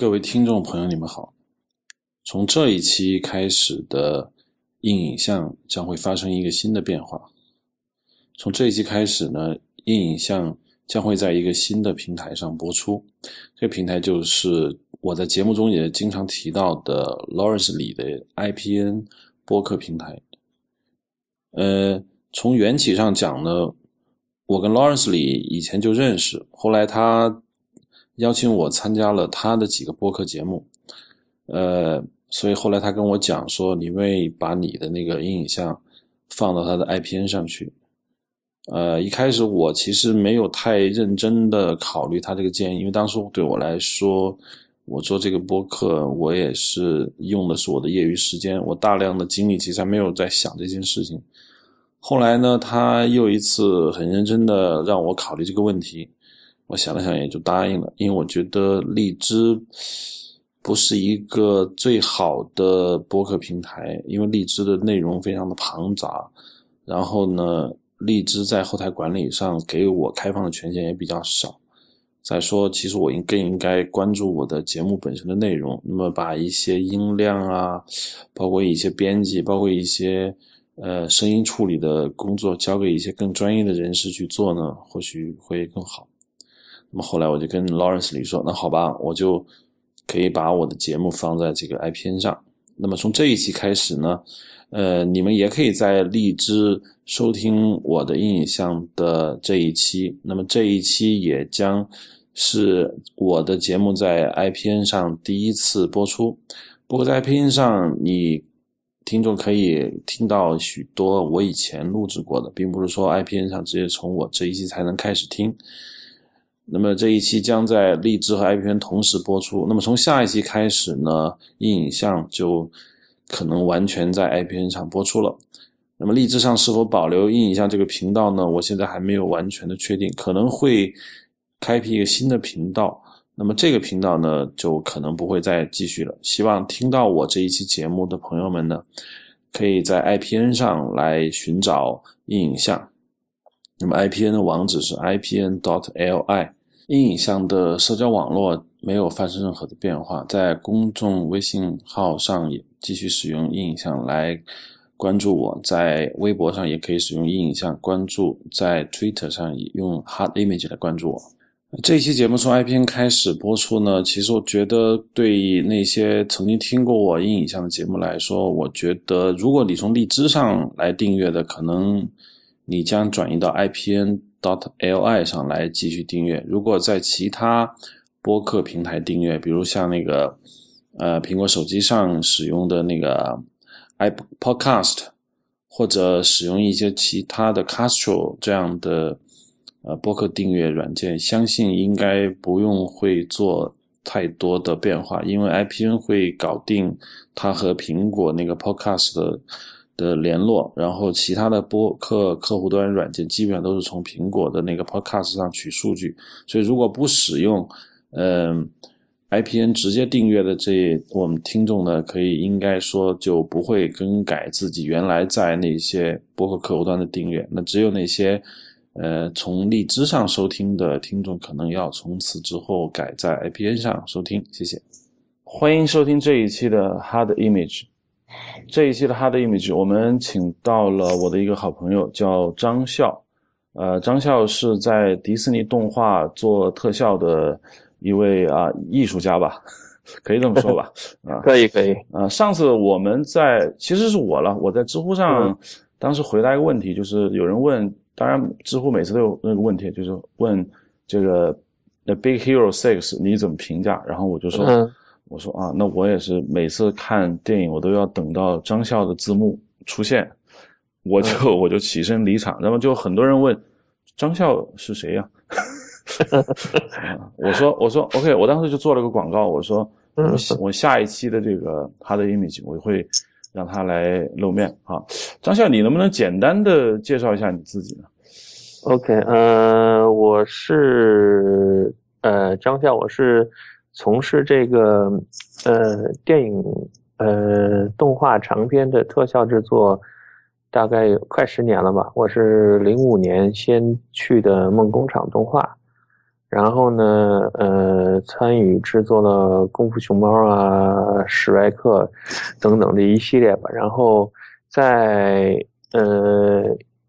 各位听众朋友，你们好。从这一期开始的硬影像将会发生一个新的变化。从这一期开始呢，硬影像将会在一个新的平台上播出。这个平台就是我在节目中也经常提到的 Lawrence 里的 IPN 播客平台。呃，从缘起上讲呢，我跟 Lawrence 里以前就认识，后来他。邀请我参加了他的几个播客节目，呃，所以后来他跟我讲说，你愿意把你的那个阴影像放到他的 IPN 上去。呃，一开始我其实没有太认真的考虑他这个建议，因为当时对我来说，我做这个播客，我也是用的是我的业余时间，我大量的精力其实还没有在想这件事情。后来呢，他又一次很认真的让我考虑这个问题。我想了想，也就答应了，因为我觉得荔枝不是一个最好的播客平台，因为荔枝的内容非常的庞杂，然后呢，荔枝在后台管理上给我开放的权限也比较少。再说，其实我应更应该关注我的节目本身的内容，那么把一些音量啊，包括一些编辑，包括一些呃声音处理的工作，交给一些更专业的人士去做呢，或许会更好。那么后来我就跟 Lawrence 里说，那好吧，我就可以把我的节目放在这个 IPN 上。那么从这一期开始呢，呃，你们也可以在荔枝收听我的音影像的这一期。那么这一期也将是我的节目在 IPN 上第一次播出。不过在 IPN 上，你听众可以听到许多我以前录制过的，并不是说 IPN 上直接从我这一期才能开始听。那么这一期将在荔枝和 IPN 同时播出。那么从下一期开始呢，硬影像就可能完全在 IPN 上播出了。那么荔枝上是否保留硬影像这个频道呢？我现在还没有完全的确定，可能会开辟一个新的频道。那么这个频道呢，就可能不会再继续了。希望听到我这一期节目的朋友们呢，可以在 IPN 上来寻找硬影像。那么 IPN 的网址是 IPN.DOT.LI。阴影像的社交网络没有发生任何的变化，在公众微信号上也继续使用阴影像来关注我，在微博上也可以使用阴影像关注，在 Twitter 上也用 Hard Image 来关注我。这期节目从 IPN 开始播出呢，其实我觉得对于那些曾经听过我阴影像的节目来说，我觉得如果你从荔枝上来订阅的，可能你将转移到 IPN。Dot li 上来继续订阅。如果在其他播客平台订阅，比如像那个呃苹果手机上使用的那个 i podcast，或者使用一些其他的 Castro 这样的呃播客订阅软件，相信应该不用会做太多的变化，因为 IPN 会搞定它和苹果那个 podcast 的。的联络，然后其他的播客客户端软件基本上都是从苹果的那个 Podcast 上取数据，所以如果不使用，嗯，IPN 直接订阅的这我们听众呢，可以应该说就不会更改自己原来在那些播客客户端的订阅，那只有那些呃从荔枝上收听的听众可能要从此之后改在 IPN 上收听。谢谢，欢迎收听这一期的 Hard Image。这一期的 Hard Image，我们请到了我的一个好朋友，叫张笑。呃，张笑是在迪士尼动画做特效的一位啊艺术家吧，可以这么说吧？啊，可以可以。啊，上次我们在其实是我了，我在知乎上当时回答一个问题，就是有人问，当然知乎每次都有那个问题，就是问这个《The Big Hero Six》你怎么评价？然后我就说。我说啊，那我也是每次看电影，我都要等到张笑的字幕出现，我就我就起身离场。那么就很多人问张笑是谁呀？我说我说 OK，我当时就做了个广告，我说我我下一期的这个他的 image 我会让他来露面啊。张笑，你能不能简单的介绍一下你自己呢？OK，呃，我是呃张笑，我是。从事这个呃电影呃动画长片的特效制作，大概有快十年了吧。我是零五年先去的梦工厂动画，然后呢呃，参与制作了《功夫熊猫》啊、史莱克等等这一系列吧。然后在呃，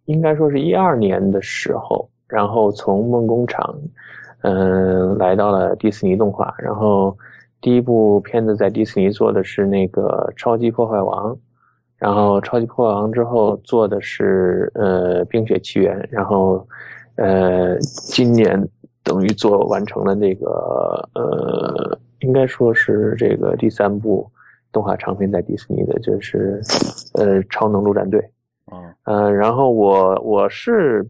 应该说是一二年的时候，然后从梦工厂，嗯，来到了迪士尼动画。然后第一部片子在迪士尼做的是那个《超级破坏王》，然后《超级破坏王》之后做的是呃《冰雪奇缘》，然后呃今年等于做完成了那个呃，应该说是这个第三部动画长片在迪士尼的，就是呃《超能陆战队》。啊，嗯，然后我我是，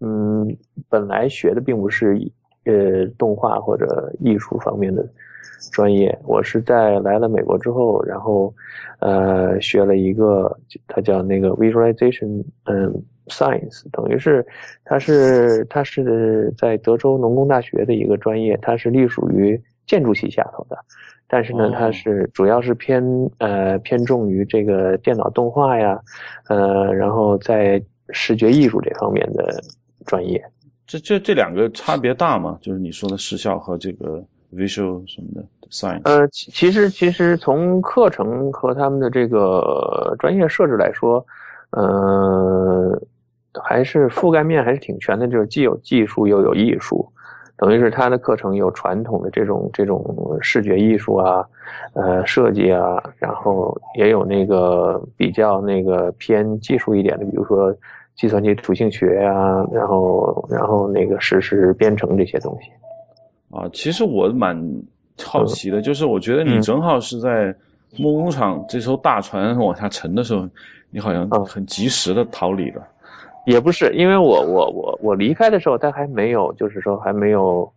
嗯，本来学的并不是呃动画或者艺术方面的专业，我是在来了美国之后，然后呃学了一个，它叫那个 visualization，嗯，science，等于是它是它是在德州农工大学的一个专业，它是隶属于建筑系下头的。但是呢，它是主要是偏呃偏重于这个电脑动画呀，呃，然后在视觉艺术这方面的专业。这这这两个差别大吗？就是你说的视效和这个 visual 什么的 science？呃，其实其实从课程和他们的这个专业设置来说，呃，还是覆盖面还是挺全的，就是既有技术又有艺术。等于是他的课程有传统的这种这种视觉艺术啊，呃设计啊，然后也有那个比较那个偏技术一点的，比如说计算机图形学啊，然后然后那个实时编程这些东西。啊，其实我蛮好奇的，就是我觉得你正好是在木工厂这艘大船往下沉的时候，你好像很及时的逃离了。也不是，因为我我我我离开的时候，他还没有，就是说还没有，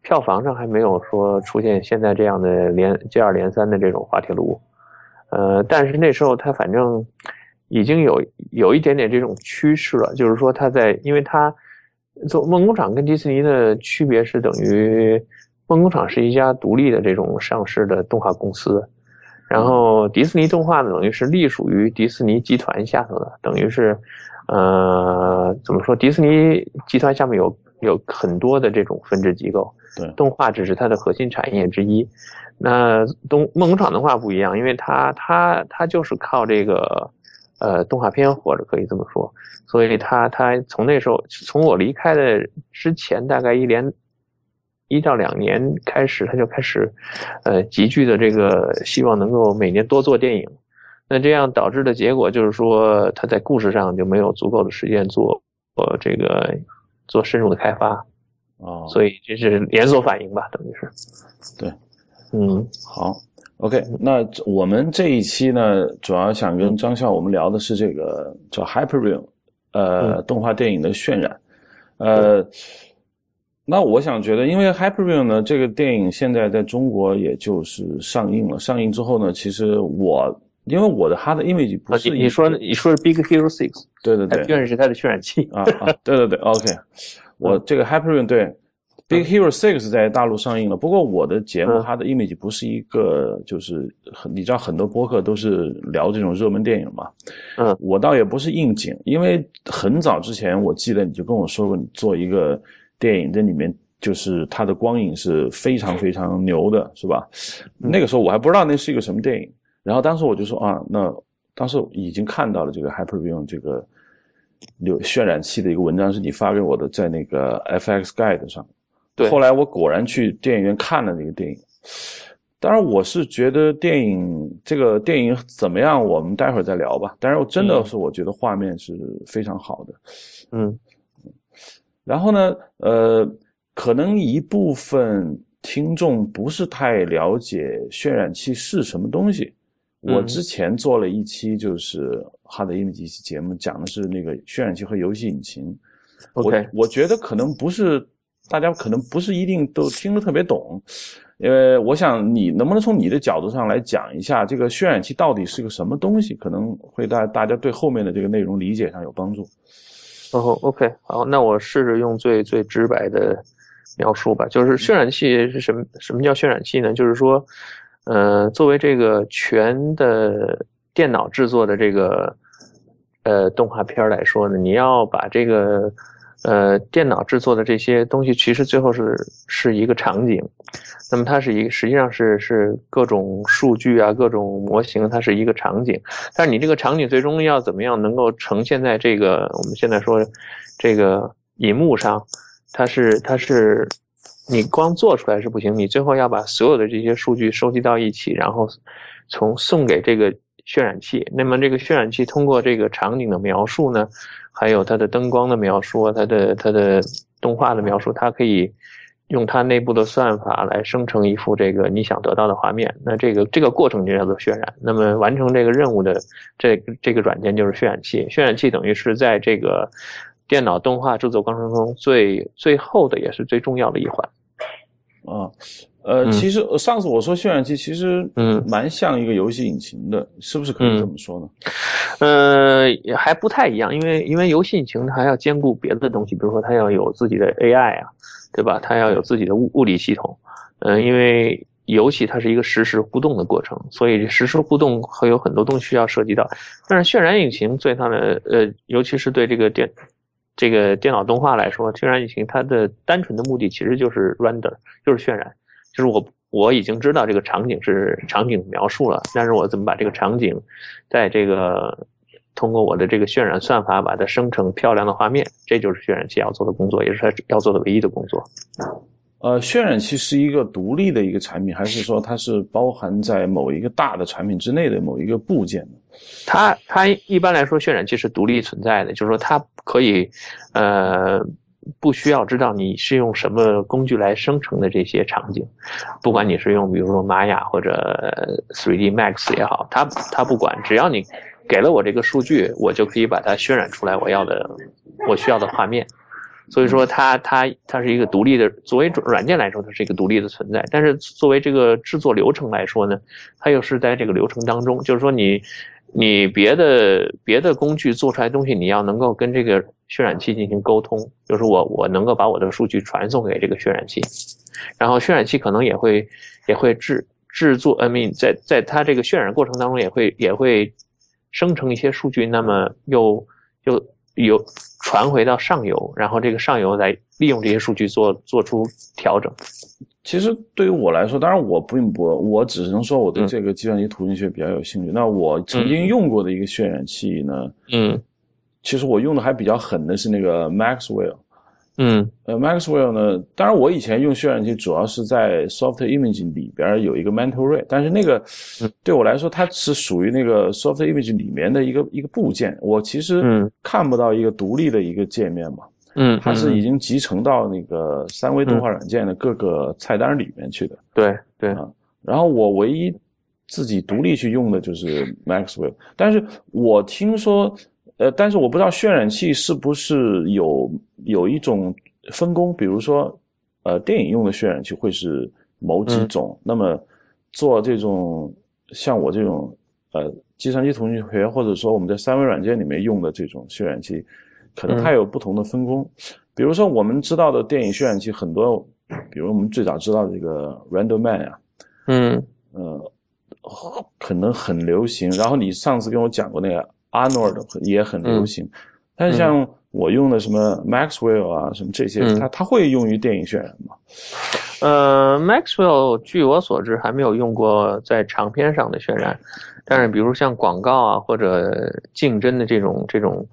票房上还没有说出现现在这样的连接二连三的这种滑铁卢，呃，但是那时候他反正已经有有一点点这种趋势了，就是说他在，因为他做梦工厂跟迪士尼的区别是等于梦工厂是一家独立的这种上市的动画公司，然后迪士尼动画呢等于是隶属于迪士尼集团下头的，等于是。呃，怎么说？迪士尼集团下面有有很多的这种分支机构，对，动画只是它的核心产业之一。那东梦工厂的话不一样，因为它它它就是靠这个呃动画片或者，可以这么说。所以他他从那时候从我离开的之前，大概一连一到两年开始，他就开始呃急剧的这个希望能够每年多做电影。那这样导致的结果就是说，他在故事上就没有足够的时间做呃这个做深入的开发，哦，所以这是连锁反应吧，等于是，对，嗯，好，OK，那我们这一期呢，主要想跟张笑我们聊的是这个叫 Hyperreal，呃，动画电影的渲染，呃，那我想觉得，因为 Hyperreal 呢，这个电影现在在中国也就是上映了，上映之后呢，其实我。因为我的它的 image 不是你说你说是 Big Hero Six，对对对，渲染是它的渲染器。啊啊，对对对，OK，我这个 Hyperion 对 Big Hero Six 在大陆上映了，不过我的节目它的 image 不是一个就是很你知道很多播客都是聊这种热门电影嘛，嗯，我倒也不是应景，因为很早之前我记得你就跟我说过，你做一个电影这里面就是它的光影是非常非常牛的，是吧？那个时候我还不知道那是一个什么电影。然后当时我就说啊，那当时已经看到了这个 Hyperion 这个有渲染器的一个文章，是你发给我的，在那个 FX Guide 上。对。后来我果然去电影院看了那个电影。当然，我是觉得电影这个电影怎么样，我们待会儿再聊吧。但是我真的是我觉得画面是非常好的。嗯。然后呢，呃，可能一部分听众不是太了解渲染器是什么东西。我之前做了一期就是哈德 image 节目，讲的是那个渲染器和游戏引擎。OK，我觉得可能不是大家可能不是一定都听得特别懂，呃，我想你能不能从你的角度上来讲一下这个渲染器到底是个什么东西，可能会大大家对后面的这个内容理解上有帮助。哦，OK，好，那我试着用最最直白的描述吧，就是渲染器是什么？什么叫渲染器呢？就是说。呃，作为这个全的电脑制作的这个呃动画片来说呢，你要把这个呃电脑制作的这些东西，其实最后是是一个场景。那么它是一个实际上是是各种数据啊，各种模型，它是一个场景。但是你这个场景最终要怎么样能够呈现在这个我们现在说这个银幕上？它是它是你光做出来是不行，你最后要把所有的这些数据收集到一起，然后从送给这个渲染器。那么这个渲染器通过这个场景的描述呢，还有它的灯光的描述，它的它的动画的描述，它可以。用它内部的算法来生成一幅这个你想得到的画面，那这个这个过程就叫做渲染。那么完成这个任务的这这个软件就是渲染器。渲染器等于是在这个电脑动画制作过程中最最后的也是最重要的一环。啊，呃，其实上次我说渲染器其实嗯蛮像一个游戏引擎的，是不是可以这么说呢？呃，还不太一样，因为因为游戏引擎它还要兼顾别的东西，比如说它要有自己的 AI 啊。对吧？它要有自己的物物理系统，嗯，因为游戏它是一个实时互动的过程，所以实时互动会有很多东西需要涉及到。但是渲染引擎最大的呃，尤其是对这个电这个电脑动画来说，渲染引擎它的单纯的目的其实就是 render，就是渲染，就是我我已经知道这个场景是场景描述了，但是我怎么把这个场景在这个。通过我的这个渲染算法把它生成漂亮的画面，这就是渲染器要做的工作，也是它要做的唯一的工作。呃，渲染器是一个独立的一个产品，还是说它是包含在某一个大的产品之内的某一个部件呢？它它一般来说，渲染器是独立存在的，就是说它可以呃不需要知道你是用什么工具来生成的这些场景，不管你是用比如说玛雅或者 3D Max 也好，它它不管，只要你。给了我这个数据，我就可以把它渲染出来我要的、我需要的画面。所以说，它它它是一个独立的，作为软件来说，它是一个独立的存在。但是作为这个制作流程来说呢，它又是在这个流程当中。就是说，你你别的别的工具做出来东西，你要能够跟这个渲染器进行沟通。就是我我能够把我的数据传送给这个渲染器，然后渲染器可能也会也会制制作，I mean，在在它这个渲染过程当中也会也会。生成一些数据，那么又又又传回到上游，然后这个上游来利用这些数据做做出调整。其实对于我来说，当然我并不，我只能说我对这个计算机图形学比较有兴趣。那我曾经用过的一个渲染器呢，嗯，其实我用的还比较狠的是那个 Maxwell。嗯，呃，Maxwell 呢？当然，我以前用渲染器主要是在 Soft Image 里边有一个 Mental Ray，但是那个对我来说，它是属于那个 Soft Image 里面的一个一个部件，我其实看不到一个独立的一个界面嘛。嗯，它是已经集成到那个三维动画软件的各个菜单里面去的。对对啊，然后我唯一自己独立去用的就是 Maxwell，但是我听说。呃，但是我不知道渲染器是不是有有一种分工，比如说，呃，电影用的渲染器会是某几种，那么做这种像我这种呃计算机图形学或者说我们在三维软件里面用的这种渲染器，可能它有不同的分工。比如说我们知道的电影渲染器很多，比如我们最早知道的这个 RenderMan 啊，嗯，呃，可能很流行。然后你上次跟我讲过那个。Arnold 也很流行，但是像我用的什么 Maxwell 啊，什么这些，它它会用于电影渲染吗？呃，Maxwell 据我所知还没有用过在长片上的渲染，但是比如像广告啊或者竞争的这种这种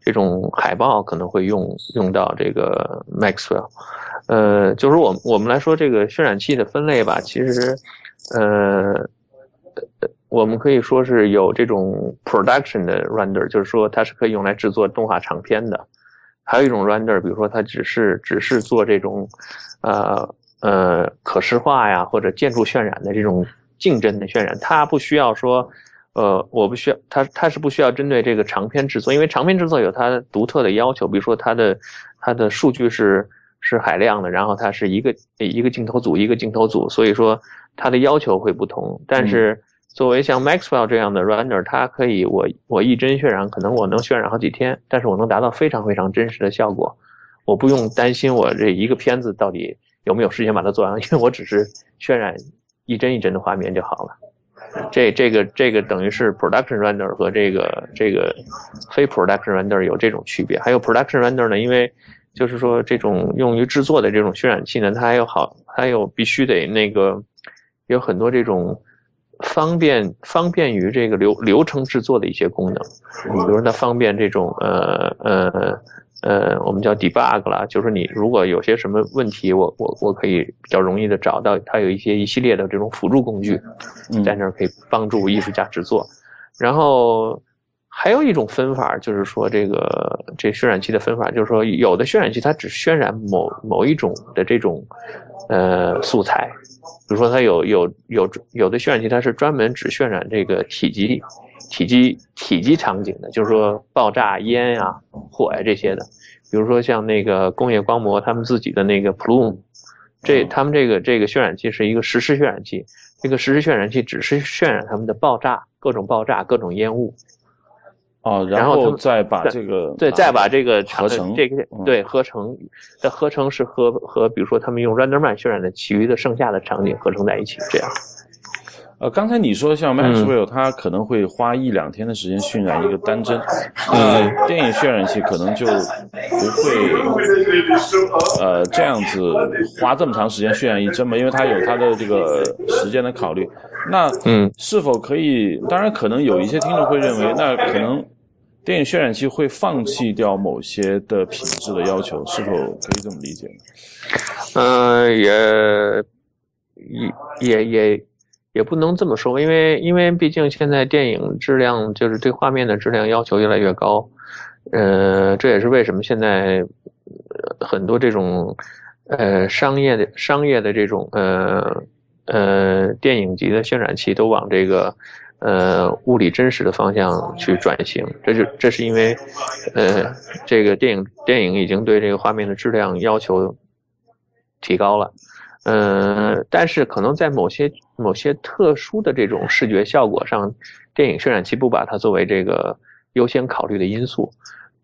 这种海报可能会用用到这个 Maxwell。呃，就是我我们来说这个渲染器的分类吧，其实呃。我们可以说是有这种 production 的 render，就是说它是可以用来制作动画长片的。还有一种 render，比如说它只是只是做这种，呃呃可视化呀或者建筑渲染的这种竞争的渲染，它不需要说，呃，我不需要它它是不需要针对这个长篇制作，因为长篇制作有它独特的要求，比如说它的它的数据是是海量的，然后它是一个一个镜头组一个镜头组，所以说它的要求会不同，但是。作为像 Maxwell 这样的 Render，它可以我我一帧渲染，可能我能渲染好几天，但是我能达到非常非常真实的效果。我不用担心我这一个片子到底有没有时间把它做完，因为我只是渲染一帧一帧的画面就好了。这这个这个等于是 Production Render 和这个这个非 Production Render 有这种区别。还有 Production Render 呢，因为就是说这种用于制作的这种渲染器呢，它还有好它有必须得那个有很多这种方便方便于这个流流程制作的一些功能，比如说它方便这种呃呃呃，我们叫 debug 啦，就是你如果有些什么问题，我我我可以比较容易的找到，它有一些一系列的这种辅助工具，在那儿可以帮助艺术家制作，然后。还有一种分法，就是说这个这渲染器的分法，就是说有的渲染器它只渲染某某一种的这种呃素材，比如说它有有有有的渲染器它是专门只渲染这个体积体积体积场景的，就是说爆炸烟呀、火呀这些的。比如说像那个工业光魔他们自己的那个 Plume，这他们这个这个渲染器是一个实时渲染器，这个实时渲染器只是渲染他们的爆炸、各种爆炸、各种烟雾。哦，然后再把这个对，再把这个合成这个对合成，的合成是和和比如说他们用 RenderMan 渲染的其余的剩下的场景合成在一起，这样。呃，刚才你说像 Maxwell，他可能会花一两天的时间渲染一个单帧，呃，电影渲染器可能就不会呃这样子花这么长时间渲染一帧嘛，因为它有它的这个时间的考虑。那嗯，是否可以？当然，可能有一些听众会认为，那可能。电影渲染器会放弃掉某些的品质的要求，是否可以这么理解呢？嗯，也也也也也也不能这么说，因为因为毕竟现在电影质量就是对画面的质量要求越来越高，呃，这也是为什么现在很多这种呃商业的商业的这种呃呃电影级的渲染器都往这个。呃，物理真实的方向去转型，这就这是因为，呃，这个电影电影已经对这个画面的质量要求提高了，嗯，但是可能在某些某些特殊的这种视觉效果上，电影渲染器不把它作为这个优先考虑的因素，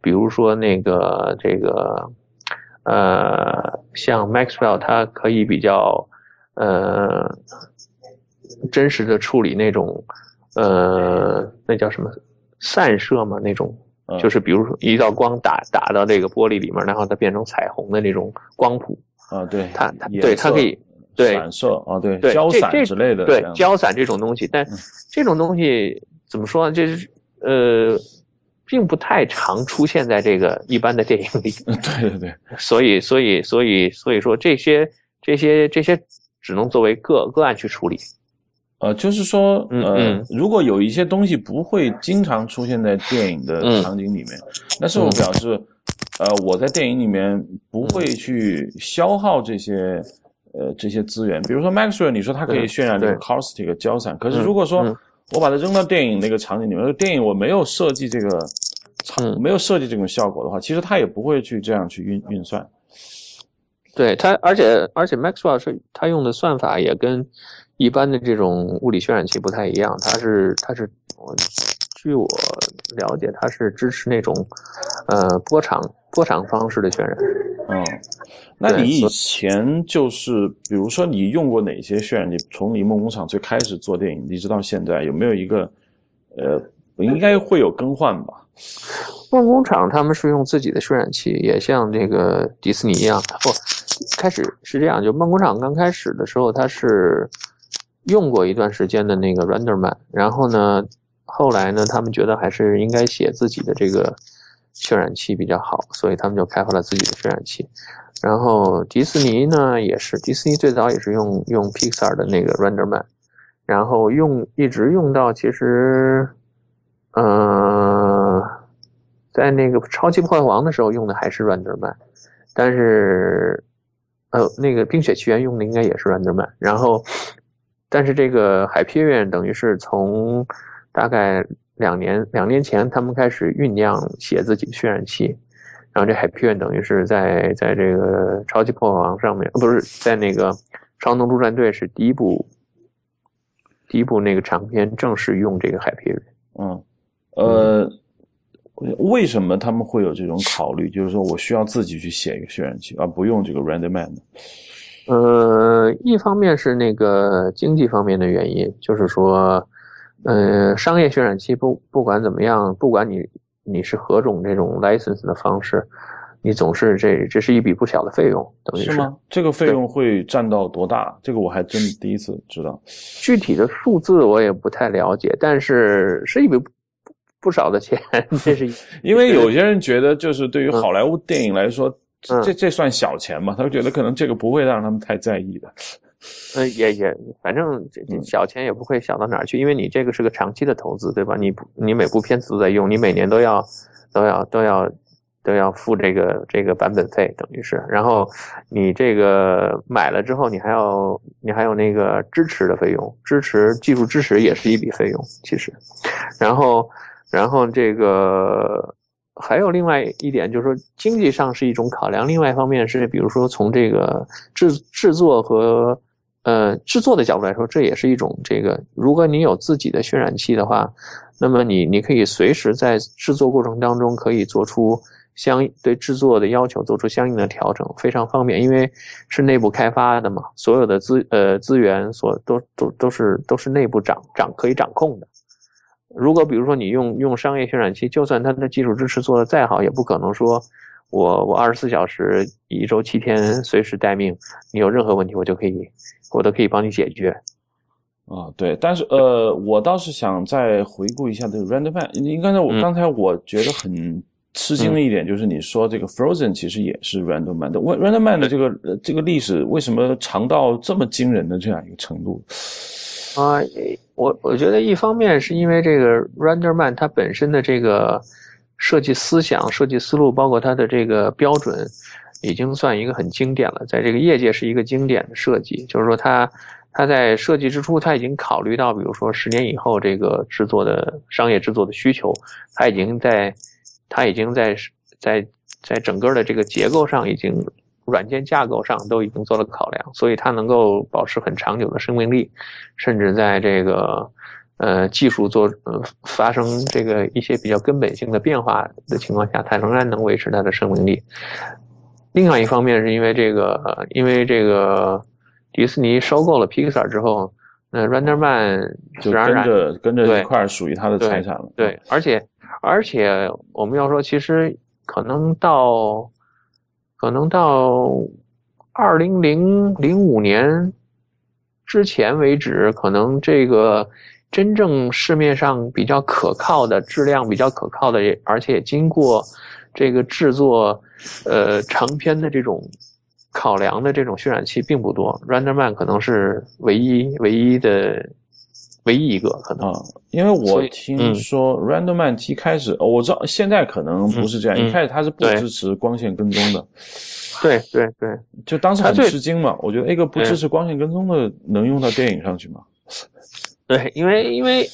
比如说那个这个，呃，像 Maxwell 它可以比较呃真实的处理那种。呃，那叫什么散射嘛？那种就是比如说一道光打打到这个玻璃里面，然后它变成彩虹的那种光谱啊。对，它它对它可以对散射啊，对对胶散之类的对胶散这种东西，但这种东西怎么说呢？就是呃，并不太常出现在这个一般的电影里。对对对，所以所以所以所以说这些这些这些只能作为个个案去处理。呃，就是说，呃，如果有一些东西不会经常出现在电影的场景里面，那是我表示，呃，我在电影里面不会去消耗这些，呃，这些资源？比如说 Maxwell，你说它可以渲染这个 caustic 胶散，可是如果说我把它扔到电影那个场景里面，电影我没有设计这个场，没有设计这种效果的话，其实它也不会去这样去运运算。对它，而且而且 Maxwell 是它用的算法也跟。一般的这种物理渲染器不太一样，它是它是，据我了解，它是支持那种，呃波长波长方式的渲染。嗯，那你以前就是，比如说你用过哪些渲染你？从你梦工厂最开始做电影，一直到现在，有没有一个，呃，应该会有更换吧？梦工厂他们是用自己的渲染器，也像这个迪士尼一样。不，开始是这样，就梦工厂刚开始的时候，它是。用过一段时间的那个 RenderMan，然后呢，后来呢，他们觉得还是应该写自己的这个渲染器比较好，所以他们就开发了自己的渲染器。然后迪士尼呢也是，迪士尼最早也是用用 Pixar 的那个 RenderMan，然后用一直用到其实，嗯，在那个超级破坏王的时候用的还是 RenderMan，但是呃，那个冰雪奇缘用的应该也是 RenderMan，然后。但是这个海皮院等于是从大概两年两年前，他们开始酝酿写自己的渲染器，然后这海皮院等于是在在这个超级破坏王上面，不是在那个超能陆战队是第一部第一部那个长片正式用这个海皮院。嗯，呃，为什么他们会有这种考虑？就是说我需要自己去写一个渲染器，而不用这个？呃，一方面是那个经济方面的原因，就是说，呃，商业渲染器不不管怎么样，不管你你是何种这种 license 的方式，你总是这这是一笔不小的费用，等于是吗？这个费用会占到多大？这个我还真第一次知道。具体的数字我也不太了解，但是是一笔不不少的钱。这是 因为有些人觉得，就是对于好莱坞电影来说，这这算小钱嘛？他觉得可能这个不会让他们太在意的。嗯，也也，反正这这小钱也不会小到哪儿去，因为你这个是个长期的投资，对吧？你你每部片子都在用，你每年都要都要都要都要付这个这个版本费，等于是。然后你这个买了之后，你还要你还有那个支持的费用，支持技术支持也是一笔费用，其实。然后然后这个还有另外一点，就是说经济上是一种考量，另外一方面是比如说从这个制制作和呃，制作的角度来说，这也是一种这个。如果你有自己的渲染器的话，那么你你可以随时在制作过程当中可以做出相对制作的要求做出相应的调整，非常方便。因为是内部开发的嘛，所有的资呃资源所都都都是都是内部掌掌可以掌控的。如果比如说你用用商业渲染器，就算它的技术支持做的再好，也不可能说我我二十四小时一周七天随时待命，你有任何问题我就可以。我都可以帮你解决，啊，对，但是呃，我倒是想再回顾一下这个 Random Man。你刚才我刚才我觉得很吃惊的一点就是你说这个 Frozen 其实也是 Random Man 的。Random Man 的这个这个历史为什么长到这么惊人的这样一个程度？啊，我我觉得一方面是因为这个 Random Man 它本身的这个设计思想、设计思路，包括它的这个标准。已经算一个很经典了，在这个业界是一个经典的设计。就是说，它它在设计之初，它已经考虑到，比如说十年以后这个制作的商业制作的需求，它已经在它已经在在在整个的这个结构上，已经软件架构上都已经做了考量，所以它能够保持很长久的生命力，甚至在这个呃技术做呃发生这个一些比较根本性的变化的情况下，它仍然能维持它的生命力。另外一方面是因为这个，因为这个迪士尼收购了 Pixar 之后，那 Renderman 就跟着跟着一块属于他的财产了。对，而且而且我们要说，其实可能到可能到二零零零五年之前为止，可能这个真正市面上比较可靠的、质量比较可靠的，而且经过。这个制作，呃，长篇的这种考量的这种渲染器并不多，Renderman 可能是唯一唯一的唯一一个可能。因为我听说 Renderman 一开始，我知道现在可能不是这样，一开始它是不支持光线跟踪的。对对对，就当时很吃惊嘛，我觉得一个不支持光线跟踪的能用到电影上去吗？对，因为因为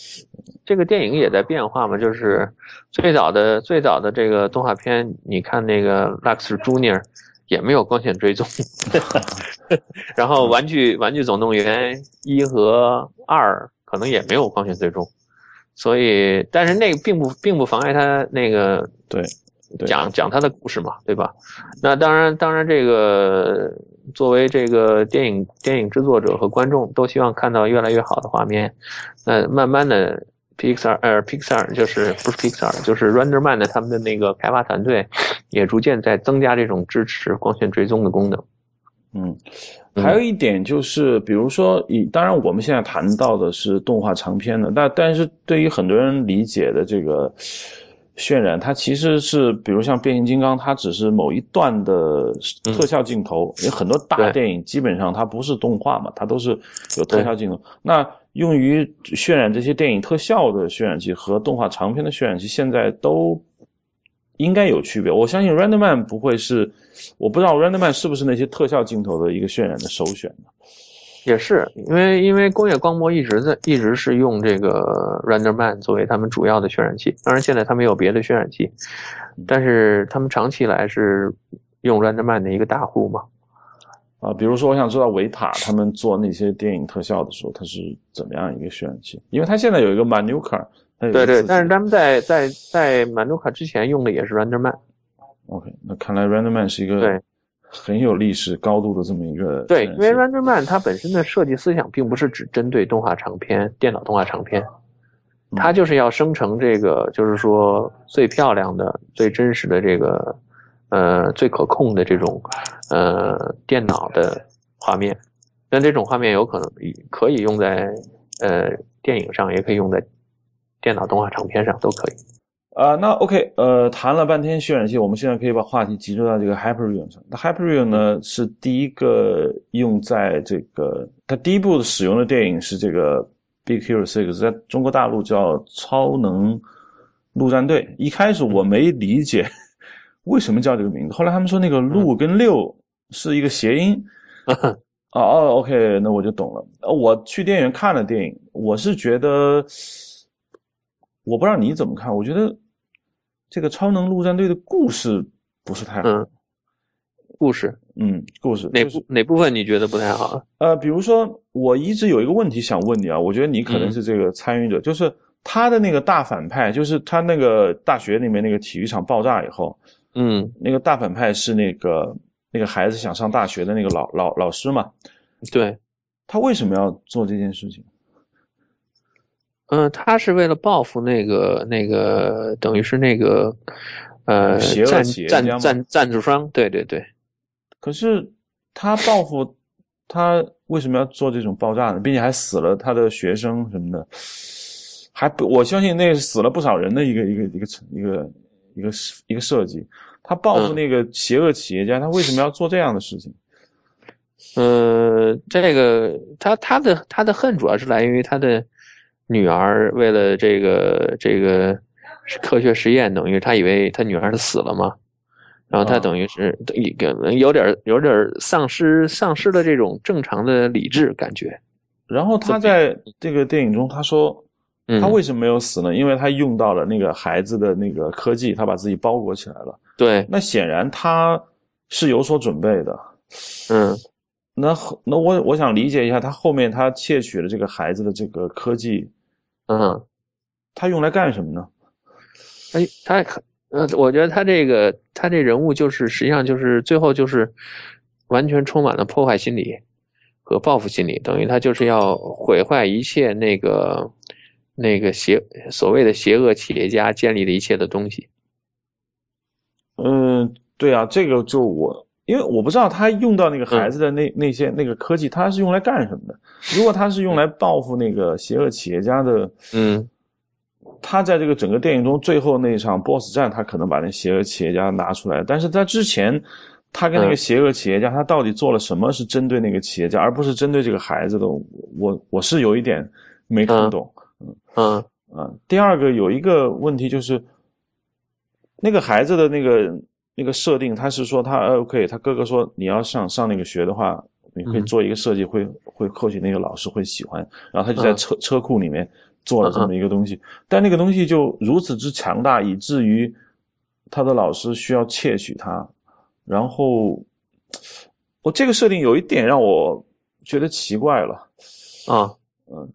这个电影也在变化嘛，就是最早的最早的这个动画片，你看那个 Lux Junior 也没有光线追踪，然后玩具玩具总动员一和二可能也没有光线追踪，所以但是那个并不并不妨碍他那个对讲讲他的故事嘛，对吧？那当然当然这个。作为这个电影电影制作者和观众都希望看到越来越好的画面，那慢慢的，Pixar 呃 Pixar 就是不是 Pixar 就是 Renderman 的他们的那个开发团队也逐渐在增加这种支持光线追踪的功能。嗯，还有一点就是，比如说以当然我们现在谈到的是动画长片的，但但是对于很多人理解的这个。渲染它其实是，比如像变形金刚，它只是某一段的特效镜头。有很多大电影基本上它不是动画嘛，它都是有特效镜头。那用于渲染这些电影特效的渲染器和动画长片的渲染器，现在都应该有区别。我相信 Renderman 不会是，我不知道 Renderman 是不是那些特效镜头的一个渲染的首选呢？也是因为因为工业光波一直在一直是用这个 Renderman 作为他们主要的渲染器，当然现在他们有别的渲染器，但是他们长期以来是用 Renderman 的一个大户嘛。啊，比如说我想知道维塔他们做那些电影特效的时候，它是怎么样一个渲染器？因为它现在有一个 Manuka，对对，但是他们在在在 Manuka 之前用的也是 Renderman。OK，那看来 Renderman 是一个对。很有历史高度的这么一个对，因为 Renderman 它本身的设计思想并不是只针对动画长片、电脑动画长片，它就是要生成这个，就是说最漂亮的、最真实的这个呃最可控的这种呃电脑的画面。但这种画面有可能可以用在呃电影上，也可以用在电脑动画长片上，都可以。啊，那 OK，呃，谈了半天渲染器，我们现在可以把话题集中到这个 Hyperion 上。那 Hyperion 呢是第一个用在这个，它第一部使用的电影是这个 Big Hero Six，在中国大陆叫超能陆战队。一开始我没理解为什么叫这个名字，后来他们说那个陆跟六是一个谐音。哦哦，OK，那我就懂了。我去电影院看了电影，我是觉得，我不知道你怎么看，我觉得。这个超能陆战队的故事不是太好，故事，嗯，故事哪部哪部分你觉得不太好？呃，比如说，我一直有一个问题想问你啊，我觉得你可能是这个参与者，就是他的那个大反派，就是他那个大学里面那个体育场爆炸以后，嗯，那个大反派是那个那个孩子想上大学的那个老老老师嘛？对，他为什么要做这件事情？嗯，他是为了报复那个那个，等于是那个，呃，赞赞赞赞助商，对对对。可是他报复他为什么要做这种爆炸呢？并且还死了他的学生什么的，还不我相信那是死了不少人的一个一个一个一个一个一个设计。他报复那个邪恶企业家，他为什么要做这样的事情？呃，这个他他的他的恨主要是来源于他的。女儿为了这个这个科学实验，等于他以为他女儿是死了嘛，然后他等于是一个有点有点丧失丧失了这种正常的理智感觉。然后他在这个电影中他说，他为什么没有死呢？因为他用到了那个孩子的那个科技，他把自己包裹起来了。对，那显然他是有所准备的。嗯。那那我我想理解一下，他后面他窃取了这个孩子的这个科技，嗯，他用来干什么呢？哎，他呃，我觉得他这个他这人物就是实际上就是最后就是完全充满了破坏心理和报复心理，等于他就是要毁坏一切那个那个邪所谓的邪恶企业家建立的一切的东西。嗯，对啊，这个就我。因为我不知道他用到那个孩子的那那些那个科技，他是用来干什么的？如果他是用来报复那个邪恶企业家的，嗯，他在这个整个电影中最后那一场 BOSS 战，他可能把那邪恶企业家拿出来。但是在之前，他跟那个邪恶企业家，他到底做了什么是针对那个企业家，而不是针对这个孩子的？我我是有一点没看懂。嗯嗯嗯。第二个有一个问题就是，那个孩子的那个。那个设定，他是说他 OK，他哥哥说你要上上那个学的话，你可以做一个设计，会会或许那个老师会喜欢。然后他就在车车库里面做了这么一个东西，但那个东西就如此之强大，以至于他的老师需要窃取它。然后我这个设定有一点让我觉得奇怪了啊，嗯。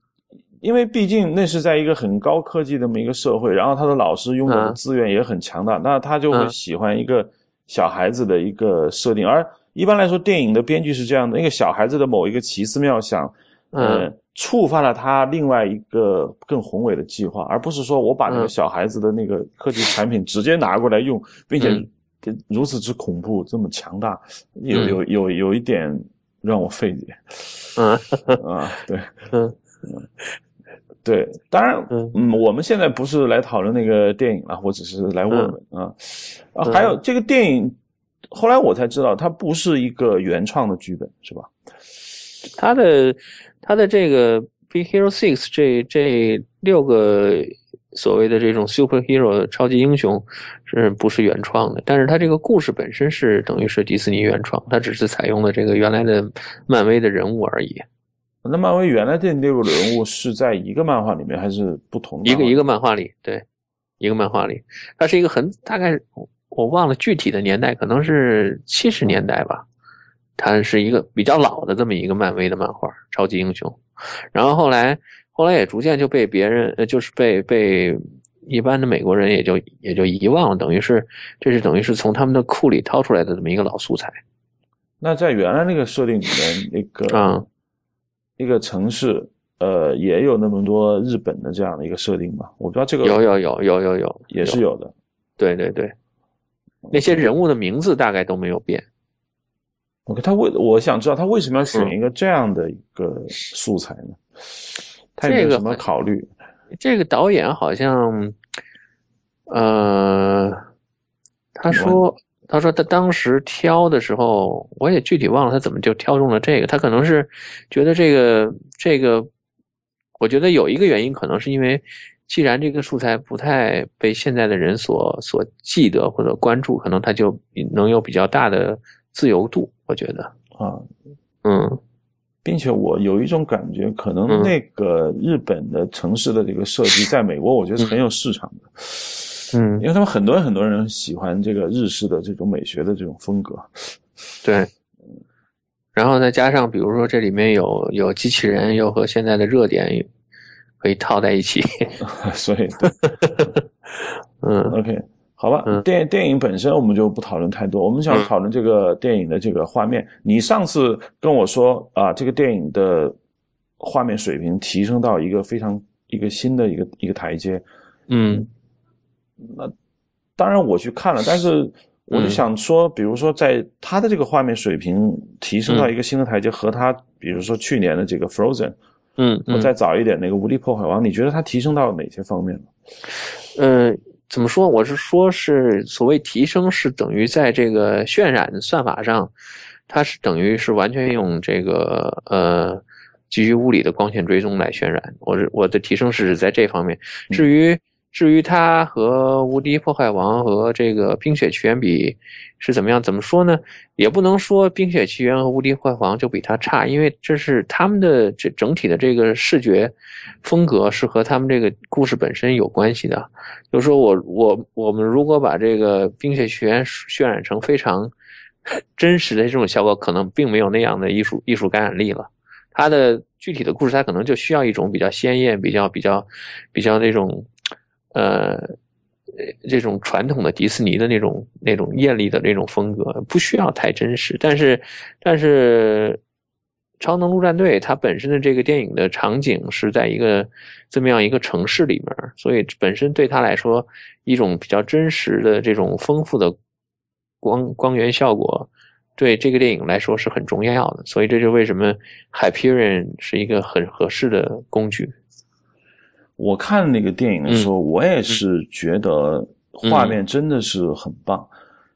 因为毕竟那是在一个很高科技的这么一个社会，然后他的老师拥有的资源也很强大，那他就会喜欢一个小孩子的一个设定。而一般来说，电影的编剧是这样的：那个小孩子的某一个奇思妙想，呃，触发了他另外一个更宏伟的计划，而不是说我把那个小孩子的那个科技产品直接拿过来用，并且如此之恐怖、这么强大，有有有有一点让我费解。嗯。啊，对，嗯。嗯。对，当然，嗯，我们现在不是来讨论那个电影了，我只是来问问啊，啊，还有这个电影，后来我才知道，它不是一个原创的剧本，是吧？它的它的这个《Big Hero Six》这这六个所谓的这种 Superhero 超级英雄，是不是原创的？但是它这个故事本身是等于是迪士尼原创，它只是采用了这个原来的漫威的人物而已。那漫威原来这六个人物是在一个漫画里面，还是不同的？一个一个漫画里，对，一个漫画里，它是一个很大概我忘了具体的年代，可能是七十年代吧。它是一个比较老的这么一个漫威的漫画，超级英雄。然后后来后来也逐渐就被别人，呃，就是被被一般的美国人也就也就遗忘了，等于是这是等于是从他们的库里掏出来的这么一个老素材。那在原来那个设定里面，那个啊。一个城市，呃，也有那么多日本的这样的一个设定吧？我不知道这个有有有有有有也是有的，对对对，那些人物的名字大概都没有变。OK，他为我想知道他为什么要选一个这样的一个素材呢？他有什么考虑？这个导演好像，呃，他说，他说他当时挑的时候，我也具体忘了他怎么就挑中了这个。他可能是觉得这个这个，我觉得有一个原因，可能是因为既然这个素材不太被现在的人所所记得或者关注，可能他就能有比较大的自由度。我觉得啊，嗯。并且我有一种感觉，可能那个日本的城市的这个设计，在美国我觉得是很有市场的，嗯，因为他们很多人很多人喜欢这个日式的这种美学的这种风格，对，然后再加上比如说这里面有有机器人，又和现在的热点可以套在一起，所以，嗯，OK。好吧，嗯、电电影本身我们就不讨论太多，我们想讨论这个电影的这个画面。你上次跟我说啊，这个电影的画面水平提升到一个非常一个新的一个一个台阶。嗯，那当然我去看了，但是我就想说，比如说在他的这个画面水平提升到一个新的台阶，和他比如说去年的这个 Frozen，嗯，我再早一点那个无敌破坏王，你觉得他提升到哪些方面呢？嗯。怎么说？我是说，是所谓提升，是等于在这个渲染算法上，它是等于是完全用这个呃基于物理的光线追踪来渲染。我是我的提升是指在这方面。至于至于它和无敌破坏王和这个冰雪奇缘比是怎么样？怎么说呢？也不能说冰雪奇缘和无敌破坏王就比它差，因为这是他们的这整体的这个视觉风格是和他们这个故事本身有关系的。就是说我我我们如果把这个冰雪奇缘渲染成非常 真实的这种效果，可能并没有那样的艺术艺术感染力了。它的具体的故事，它可能就需要一种比较鲜艳、比较比较比较那种呃这种传统的迪士尼的那种那种艳丽的那种风格，不需要太真实。但是但是。超能陆战队它本身的这个电影的场景是在一个这么样一个城市里面，所以本身对他来说，一种比较真实的这种丰富的光光源效果，对这个电影来说是很重要的。所以这就为什么 Hyperion 是一个很合适的工具。我看那个电影的时候，嗯、我也是觉得画面真的是很棒。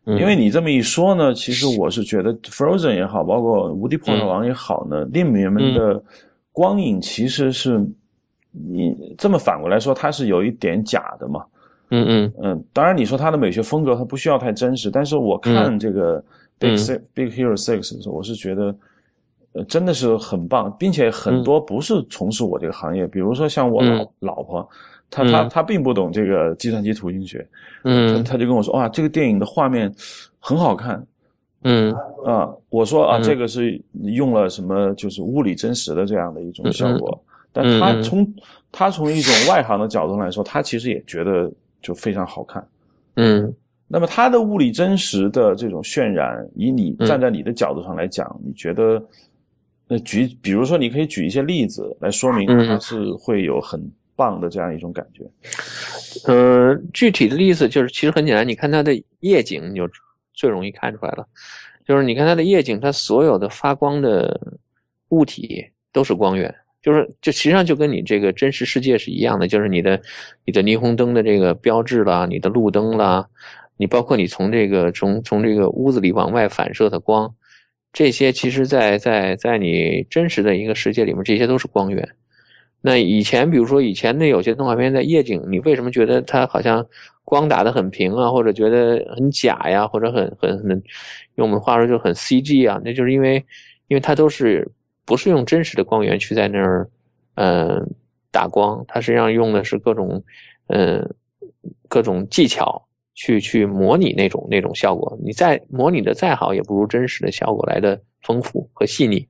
嗯、因为你这么一说呢，其实我是觉得 Frozen 也好，包括无敌破坏王也好呢，里面的光影其实是你这么反过来说，它是有一点假的嘛。嗯嗯。嗯，当然你说它的美学风格它不需要太真实，但是我看这个 Big、嗯、Big Hero Six 的时候，我是觉得呃真的是很棒，并且很多不是从事我这个行业，比如说像我老、嗯、老婆。她她她并不懂这个计算机图形学，嗯，他他就跟我说，哇，这个电影的画面很好看，嗯。啊，我说啊，嗯、这个是用了什么，就是物理真实的这样的一种效果，嗯、但她从她从一种外行的角度来说，她其实也觉得就非常好看，嗯，那么他的物理真实的这种渲染，以你站在你的角度上来讲，你觉得，那举，比如说你可以举一些例子来说明它是会有很。棒的这样一种感觉，呃，具体的例子就是其实很简单，你看它的夜景，你就最容易看出来了。就是你看它的夜景，它所有的发光的物体都是光源，就是就实际上就跟你这个真实世界是一样的，就是你的你的霓虹灯的这个标志啦，你的路灯啦，你包括你从这个从从这个屋子里往外反射的光，这些其实在在在你真实的一个世界里面，这些都是光源。那以前，比如说以前那有些动画片在夜景，你为什么觉得它好像光打得很平啊，或者觉得很假呀，或者很很很，用我们话说就很 CG 啊？那就是因为，因为它都是不是用真实的光源去在那儿，嗯，打光，它实际上用的是各种，嗯，各种技巧去去模拟那种那种效果。你再模拟的再好，也不如真实的效果来的丰富和细腻。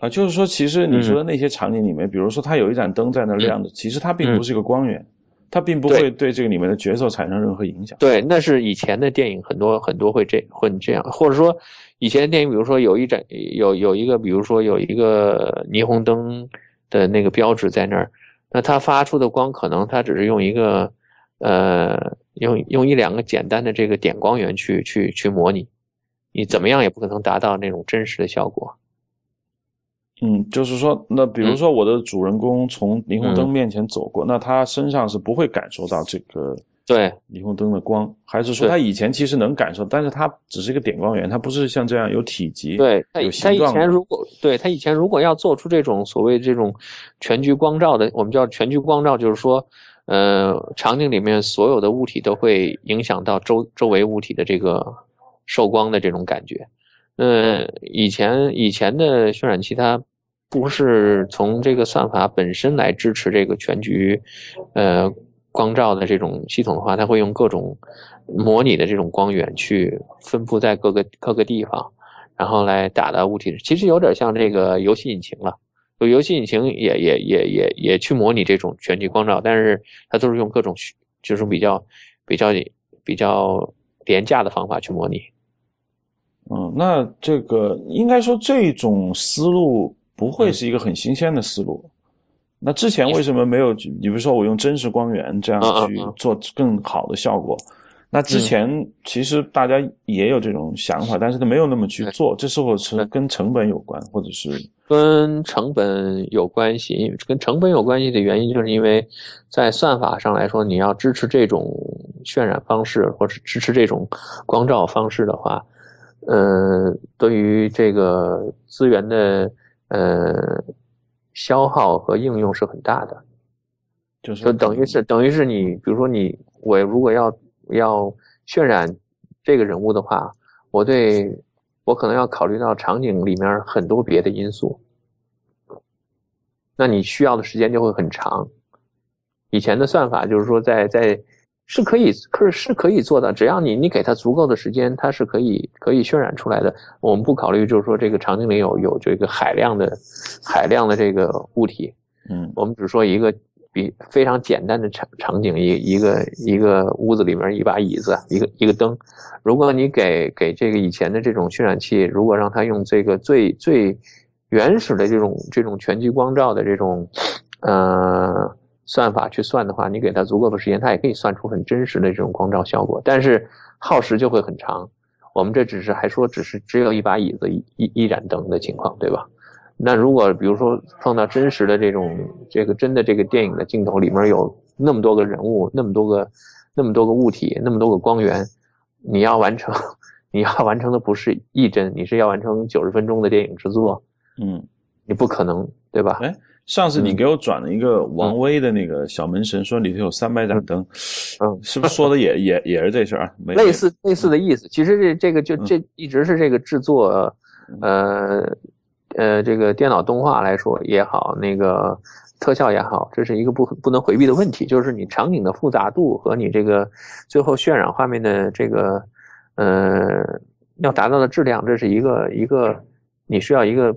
啊，就是说，其实你说的那些场景里面，嗯、比如说它有一盏灯在那亮着，嗯、其实它并不是一个光源，嗯、它并不会对这个里面的角色产生任何影响。对，那是以前的电影很多很多会这会这样，或者说以前的电影，比如说有一盏有有一个，比如说有一个霓虹灯的那个标志在那儿，那它发出的光可能它只是用一个呃，用用一两个简单的这个点光源去去去模拟，你怎么样也不可能达到那种真实的效果。嗯，就是说，那比如说我的主人公从霓虹灯面前走过，那他身上是不会感受到这个对霓虹灯的光，还是说他以前其实能感受，但是他只是一个点光源，他不是像这样有体积，对，他以形状的。前如果对他以前如果要做出这种所谓这种全局光照的，我们叫全局光照，就是说，呃，场景里面所有的物体都会影响到周周围物体的这个受光的这种感觉。呃，以前以前的渲染器它不是从这个算法本身来支持这个全局，呃，光照的这种系统的话，它会用各种模拟的这种光源去分布在各个各个地方，然后来打到物体。其实有点像这个游戏引擎了，有游戏引擎也也也也也去模拟这种全局光照，但是它都是用各种就是比较比较比较廉价的方法去模拟。嗯，那这个应该说这种思路不会是一个很新鲜的思路。那之前为什么没有？你比如说我用真实光源这样去做更好的效果？那之前其实大家也有这种想法，但是他没有那么去做。这是否是对跟成本有关，或者是跟成本有关系，跟成本有关系的原因，就是因为在算法上来说，你要支持这种渲染方式，或者支持这种光照方式的话，呃，对于这个资源的呃消耗和应用是很大的。就是就等于是等于是你，比如说你我如果要要渲染这个人物的话，我对我可能要考虑到场景里面很多别的因素，那你需要的时间就会很长。以前的算法就是说在在是可以可是是可以做到，只要你你给它足够的时间，它是可以可以渲染出来的。我们不考虑就是说这个场景里有有这个海量的海量的这个物体，嗯我们只说一个比非常简单的场场景，一一个一个屋子里面一把椅子，一个一个灯。如果你给给这个以前的这种渲染器，如果让它用这个最最原始的这种这种全局光照的这种呃算法去算的话，你给它足够的时间，它也可以算出很真实的这种光照效果，但是耗时就会很长。我们这只是还说只是只有一把椅子一一一盏灯的情况，对吧？那如果比如说放到真实的这种这个真的这个电影的镜头里面有那么多个人物，那么多个那么多个物体，那么多个光源，你要完成你要完成的不是一帧，你是要完成九十分钟的电影制作，嗯。你不可能，对吧？哎上次你嗯给我转了一个王威的那个小门神，说里头有三百盏灯，嗯是不是说的也也也是这事儿啊？没 类似类似的意思。其实这这个就嗯这一直是这个制作，呃呃，这个电脑动画来说也好，那个特效也好，这是一个不不能回避的问题，就是你场景的复杂度和你这个最后渲染画面的这个呃要达到的质量，这是一个一个你需要一个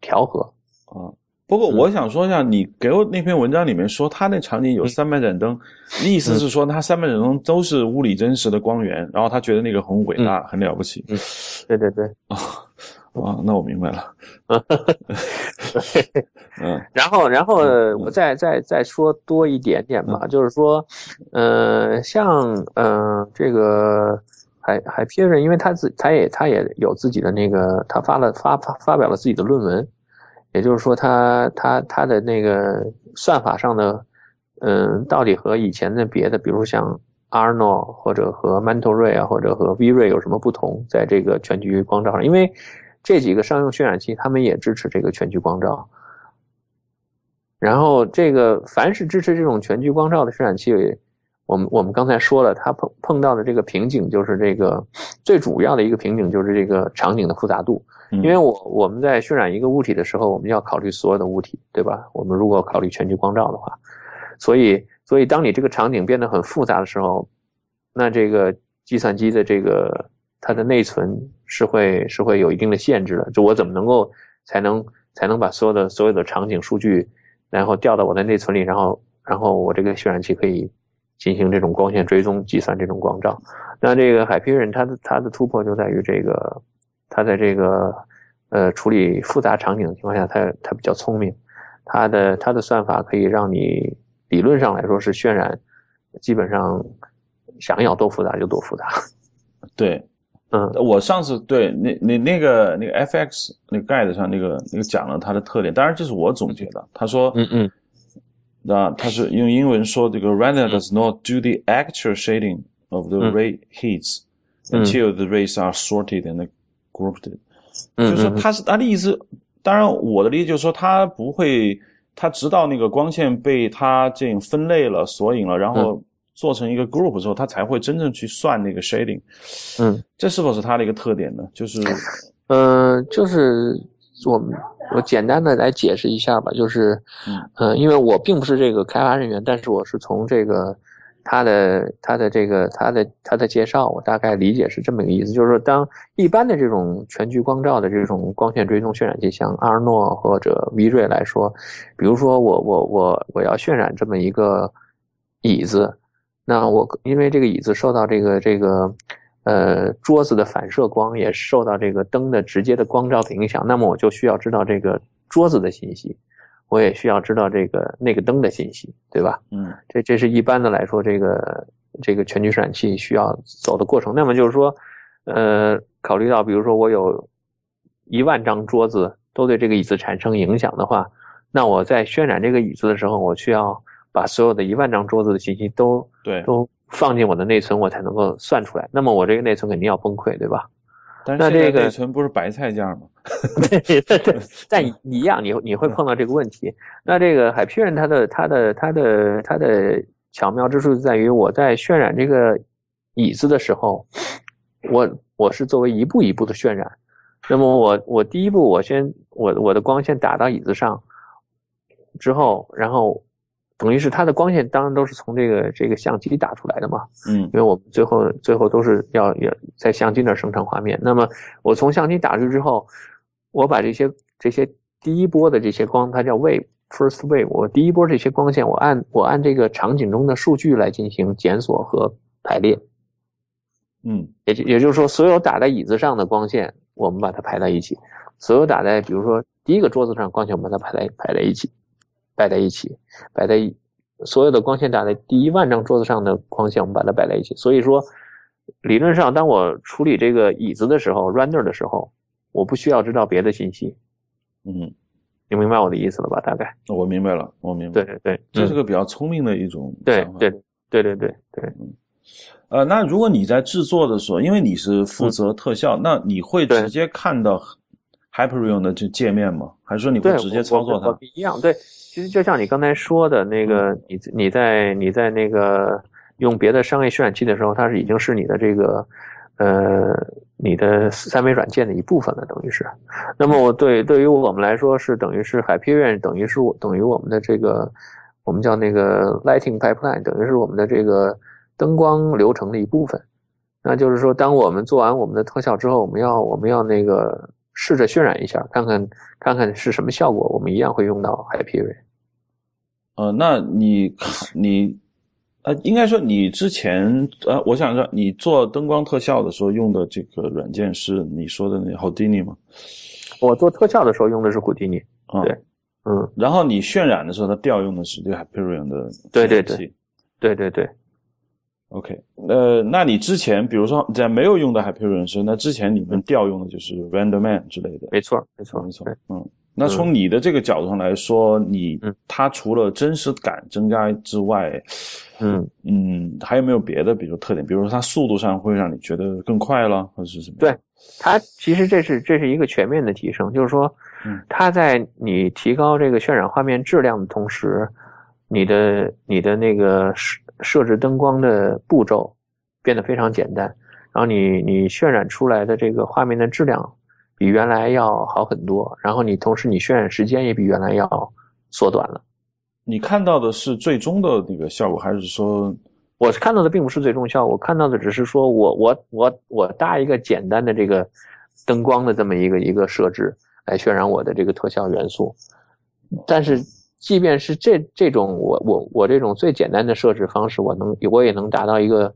调和。啊。不过我想说一下，你给我那篇文章里面说他那场景有嗯三百盏灯，意思是说他三百盏灯都是物理真实的光源，然后他觉得那个很伟大，很了不起。对对对，啊，那我明白了。嗯 然后，然后嗯我再再再说多一点点吧，就是说，呃，像呃这个海海皮人，因为他自他也他也有自己的那个，他发了发发发表了自己的论文，也就是说他他他的那个算法上的，嗯、到底和以前的别的，比如像 Arno 或者和 Ray 啊，或者和 V Ray 有什么不同？在这个全局光照上，因为这几个商用渲染器，他们也支持这个全局光照。然后这个凡是支持这种全局光照的渲染器，我们我们刚才说了，它碰碰到的这个瓶颈就是这个最主要的一个瓶颈就是这个场景的复杂度。嗯因为我我们在渲染一个物体的时候，我们要考虑所有的物体，对吧？我们如果考虑全局光照的话，所以所以当你这个场景变得很复杂的时候，那这个计算机的这个它的内存是会是会有一定的限制的。就我怎么能够才能才能把所有的所有的场景数据，然后调到我的内存里，然后然后我这个渲染器可以进行这种光线追踪，计算这种光照。那这个海皮人它的它的突破就在于这个，它在这个呃处理复杂场景的情况下，它它比较聪明，它的它的算法可以让你理论上来说是渲染基本上想要多复杂就多复杂。对，嗯，我上次对那那那个那个 FX 那个 guide 上那个那个讲了它的特点，当然这是我总结的。他说，嗯嗯，那他是用英文说这个 render does not do the actual shading of the ray heats until the rays are sorted and grouped。就是说他是他的意思，当然我的理解就是说他不会，他直到那个光线被他这样分类了、索引了，然后。做成一个 group 之后，它才会真正去算那个 shading。嗯，这是否是它的一个特点呢？就是，呃，就是我我简单的来解释一下吧，就是，嗯，因为我并不是这个开发人员，但是我是从这个他的他的这个他的他的介绍，我大概理解是这么一个意思，就是说，当一般的这种全局光照的这种光线追踪渲染器，像阿尔诺或者 V 瑞来说，比如说我我我我要渲染这么一个椅子。那我因为这个椅子受到这个这个，呃，桌子的反射光也受到这个灯的直接的光照的影响，那么我就需要知道这个桌子的信息，我也需要知道这个那个灯的信息，对吧？嗯，这这是一般的来说，这个这个全局渲染器需要走的过程。那么就是说，呃，考虑到比如说我有一万张桌子都对这个椅子产生影响的话，那我在渲染这个椅子的时候，我需要。把所有的一万张桌子的信息都对都放进我的内存，我才能够算出来。那么我这个内存肯定要崩溃，对吧？但是这个内存不是白菜价吗？对 对对，但一样，你你会碰到这个问题。那这个海皮人它的它的它的它的巧妙之处在于，我在渲染这个椅子的时候，我我是作为一步一步的渲染。那么我我第一步，我先我我的光线打到椅子上之后，然后。等于是它的光线当然都是从这个这个相机打出来的嘛，嗯，因为我们最后最后都是要要在相机那儿生成画面。那么我从相机打出去之后，我把这些这些第一波的这些光，它叫 wave，first wave，我第一波这些光线，我按我按这个场景中的数据来进行检索和排列，嗯，也也就是说，所有打在椅子上的光线，我们把它排在一起；所有打在比如说第一个桌子上光线，我们把它排在排在一起。摆在一起，摆在所有的光线打在第一万张桌子上的光线，我们把它摆在一起。所以说，理论上，当我处理这个椅子的时候，render 的时候，我不需要知道别的信息。嗯，你明白我的意思了吧？大概我明白了，我明白。对对对，这是个比较聪明的一种对对对对对对。嗯，呃，那如果你在制作的时候，因为你是负责特效，那你会直接看到 Hyperion 的这界面吗？还是说你会直接操作它？一样对。其实就像你刚才说的那个，你你在你在那个用别的商业渲染器的时候，它是已经是你的这个呃你的三维软件的一部分了，等于是。那么我对对于我们来说是等于是 Hyperion 等于是我等于我们的这个我们叫那个 Lighting Pipeline，等于是我们的这个灯光流程的一部分。那就是说，当我们做完我们的特效之后，我们要我们要那个。试着渲染一下，看看看看是什么效果。我们一样会用到 Hyperion。呃，那你你呃，应该说你之前呃，我想说你做灯光特效的时候用的这个软件是你说的那 Houdini 吗？我做特效的时候用的是 Houdini。对，嗯。然后你渲染的时候，它调用的是这个 Hyperion 的对对对，对对对。OK，呃，那你之前比如说在没有用到 Hyperion 时，那之前你们调用的就是 RenderMan 之类的，没错，没错，没错。嗯，那从你的这个角度上来说，你它除了真实感增加之外，嗯嗯，还有没有别的，比如特点？比如说它速度上会让你觉得更快了，或者是什么？对，它其实这是这是一个全面的提升，就是说，它在你提高这个渲染画面质量的同时，你的你的那个是。设置灯光的步骤变得非常简单，然后你你渲染出来的这个画面的质量比原来要好很多，然后你同时你渲染时间也比原来要缩短了。你看到的是最终的那个效果，还是说，我看到的并不是最终效果，我看到的只是说我我我我搭一个简单的这个灯光的这么一个一个设置来渲染我的这个特效元素，但是。即便是这这种我我我这种最简单的设置方式，我能我也能达到一个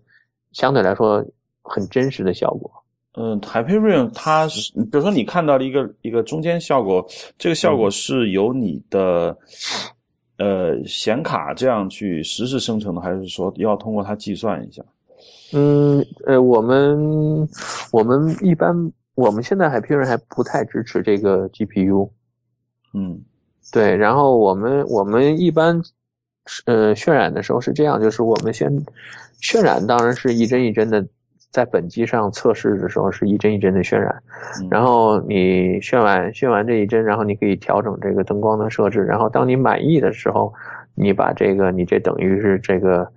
相对来说很真实的效果。嗯，Hyperion 它是，比如说你看到了一个一个中间效果，这个效果是由你的呃显卡这样去实时生成的，还是说要通过它计算一下？嗯，呃，我们我们一般我们现在 Hyperion 还不太支持这个 GPU。嗯，对，然后我们我们一般呃渲染的时候是这样，就是我们先渲染，当然是一帧一帧的。在本机上测试的时候是一帧一帧的渲染，然后你渲完渲完这一帧，然后你可以调整这个灯光的设置，然后当你满意的时候，你把这个你这等于是这个，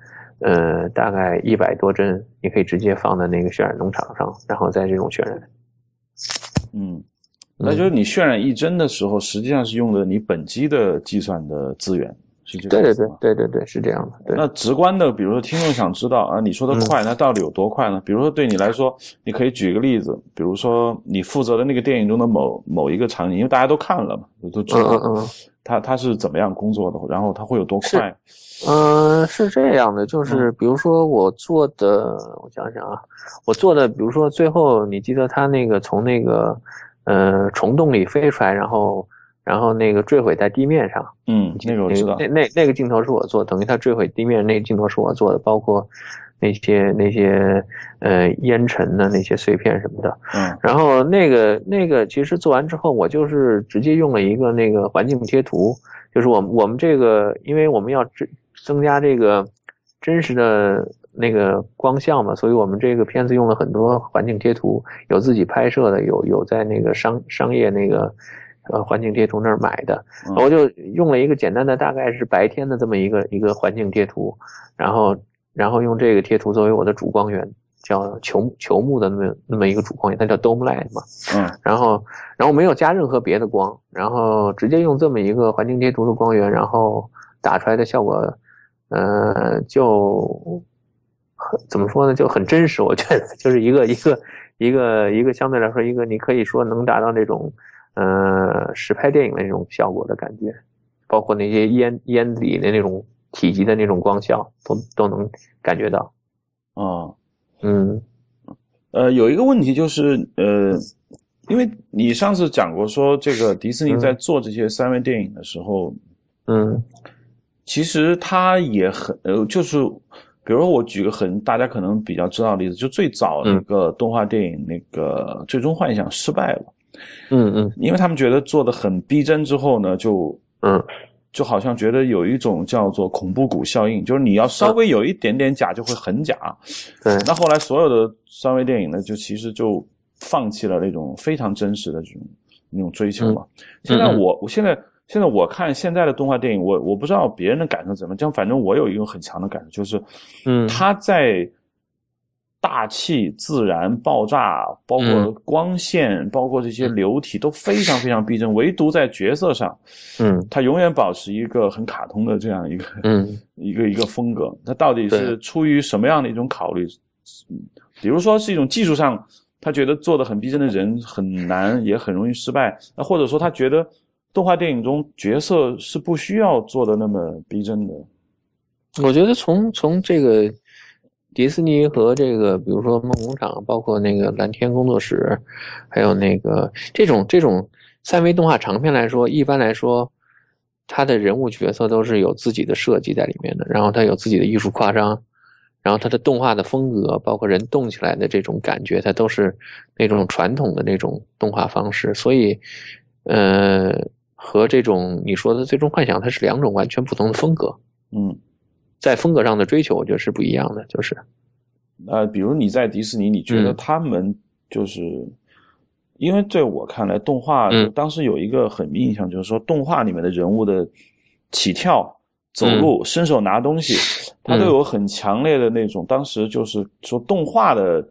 呃，大概一百多帧，你可以直接放在那个渲染农场上，然后再这种渲染。嗯，那就是你渲染一帧的时候，实际上是用的你本机的计算的资源。是这对对对对对对，是这样的。那直观的，比如说听众想知道啊，你说的快，那到底有多快呢？比如说对你来说，你可以举个例子，比如说你负责的那个电影中的某某一个场景，因为大家都看了嘛，都知道，嗯嗯，他他是怎么样工作的，然后他会有多快？嗯，是这样的，就是比如说我做的，我想想啊，我做的，比如说最后你记得他那个从那个呃虫洞里飞出来，然后。然后那个坠毁在地面上，嗯，那个我知道，那那那个镜头是我做，等于它坠毁地面那个镜头是我做的，包括那些那些呃烟尘的那些碎片什么的，嗯，然后那个那个其实做完之后，我就是直接用了一个那个环境贴图，就是我我们这个，因为我们要增增加这个真实的那个光效嘛，所以我们这个片子用了很多环境贴图，有自己拍摄的，有有在那个商商业那个。呃，环境贴图那儿买的，我就用了一个简单的，大概是白天的这么一个一个环境贴图，然后然后用这个贴图作为我的主光源，叫球球幕的那么那么一个主光源，它叫 Dome Light 嘛，嗯，然后然后没有加任何别的光，然后直接用这么一个环境贴图的光源，然后打出来的效果，呃，就很怎么说呢，就很真实，我觉得就是一个一个一个一个相对来说一个你可以说能达到那种。呃，实拍电影的那种效果的感觉，包括那些烟烟里的那种体积的那种光效，都都能感觉到。啊，嗯，呃，有一个问题就是，呃，因为你上次讲过说，这个迪士尼在做这些三维电影的时候，嗯，其实它也很，呃，就是，比如说我举个很大家可能比较知道的例子，就最早那个动画电影那个《最终幻想》失败了。嗯嗯，因为他们觉得做的很逼真之后呢，就嗯，就好像觉得有一种叫做恐怖谷效应，就是你要稍微有一点点假就会很假。对，那后来所有的三维电影呢，就其实就放弃了那种非常真实的这种那种追求嘛。现在我我现在现在我看现在的动画电影，我我不知道别人的感受怎么样，反正我有一个很强的感受，就是嗯，他在。大气、自然、爆炸，包括光线，包括这些流体都非常非常逼真，唯独在角色上，嗯，它永远保持一个很卡通的这样一个，嗯，一个一个风格。它到底是出于什么样的一种考虑？比如说是一种技术上，他觉得做的很逼真的人很难，也很容易失败。那或者说他觉得动画电影中角色是不需要做的那么逼真的。我觉得从从这个。迪士尼和这个，比如说梦工厂，包括那个蓝天工作室，还有那个这种这种三维动画长片来说，一般来说，它的人物角色都是有自己的设计在里面的，然后它有自己的艺术夸张，然后它的动画的风格，包括人动起来的这种感觉，它都是那种传统的那种动画方式，所以，呃，和这种你说的最终幻想，它是两种完全不同的风格，嗯。在风格上的追求，我觉得是不一样的。就是，呃，比如你在迪士尼，你觉得他们就是，因为在我看来，动画当时有一个很印象，就是说动画里面的人物的起跳、走路、伸手拿东西，他都有很强烈的那种。当时就是说，动画的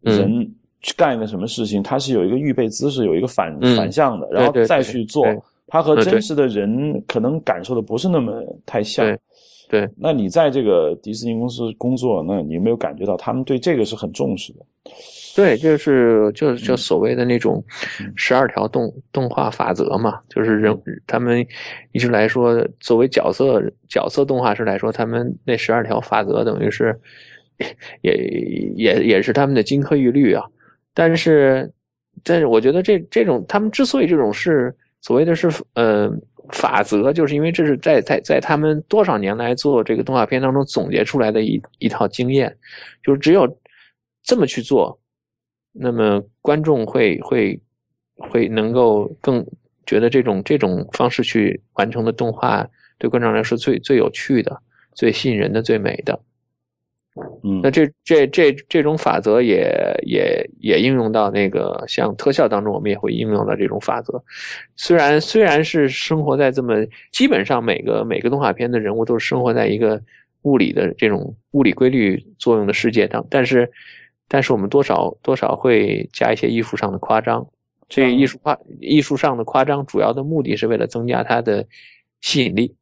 人去干一个什么事情，他是有一个预备姿势，有一个反反向的，然后再去做。他和真实的人可能感受的不是那么太像。对，那你在这个迪士尼公司工作，那你有没有感觉到他们对这个是很重视的？对，就是就就所谓的那种十二条动动画法则嘛，就是人他们一直来说，作为角色角色动画师来说，他们那十二条法则等于是 也也也是他们的金科玉律啊。但是但是我觉得这这种他们之所以这种是所谓的是呃。法则，就是因为这是在在在他们多少年来做这个动画片当中总结出来的一一套经验，就是只有这么去做，那么观众会会会能够更觉得这种这种方式去完成的动画对观众来说最最有趣的、最吸引人的、最美的。嗯，那这这这这种法则也也也应用到那个像特效当中，我们也会应用到这种法则。虽然虽然是生活在这么基本上每个每个动画片的人物都是生活在一个物理的这种物理规律作用的世界当，但是但是我们多少多少会加一些艺术上的夸张。这艺术夸艺术上的夸张，主要的目的是为了增加它的吸引力，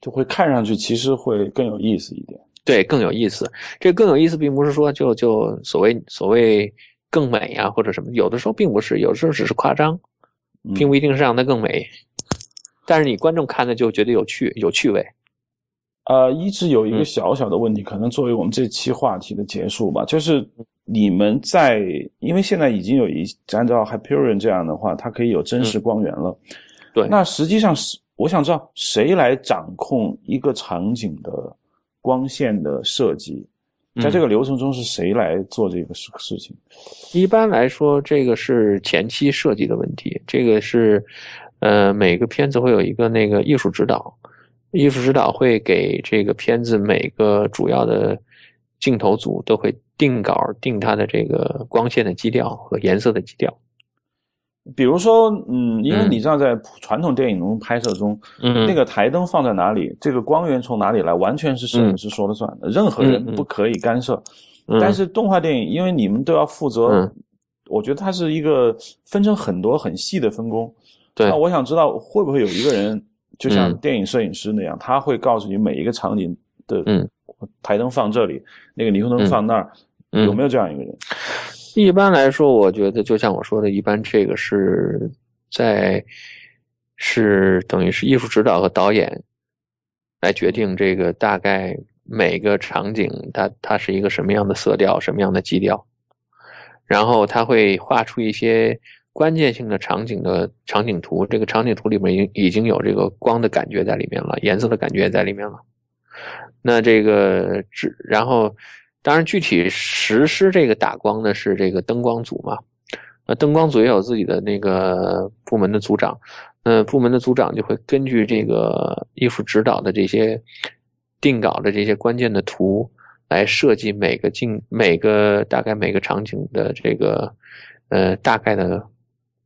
就会看上去其实会更有意思一点。对，更有意思。这更有意思，并不是说就就所谓所谓更美啊，或者什么，有的时候并不是，有的时候只是夸张，并不一定是让它更美。但是你观众看的就觉得有趣，有趣味。呃，一直有一个小小的问题，可能作为我们这期话题的结束吧，就是你们在，因为现在已经有一按照 Hyperion 这样的话，它可以有真实光源了。对，那实际上是我想知道谁来掌控一个场景的。光线的设计，在这个流程中是谁来做这个事事情？一般来说，这个是前期设计的问题。这个是，呃，每个片子会有一个那个艺术指导，艺术指导会给这个片子每个主要的镜头组都会定稿，定它的这个光线的基调和颜色的基调。比如说，嗯，因为你知道，在传统电影中拍摄中，嗯，那个台灯放在哪里，这个光源从哪里来，完全是摄影师说了算的，任何人不可以干涉。但是动画电影，因为你们都要负责，我觉得它是一个分成很多很细的分工。对，那我想知道，会不会有一个人，就像电影摄影师那样，他会告诉你每一个场景的，嗯，台灯放这里，那个霓虹灯放那儿，有没有这样一个人？一般来说，我觉得就像我说的，一般这个是在是等于是艺术指导和导演来决定这个大概每个场景它它是一个什么样的色调、什么样的基调，然后他会画出一些关键性的场景的场景图。这个场景图里面已已经有这个光的感觉在里面了，颜色的感觉也在里面了。那这个只然后。当然，具体实施这个打光的是这个灯光组嘛？那灯光组也有自己的那个部门的组长，那部门的组长就会根据这个艺术指导的这些定稿的这些关键的图来设计每个镜、每个大概每个场景的这个呃大概的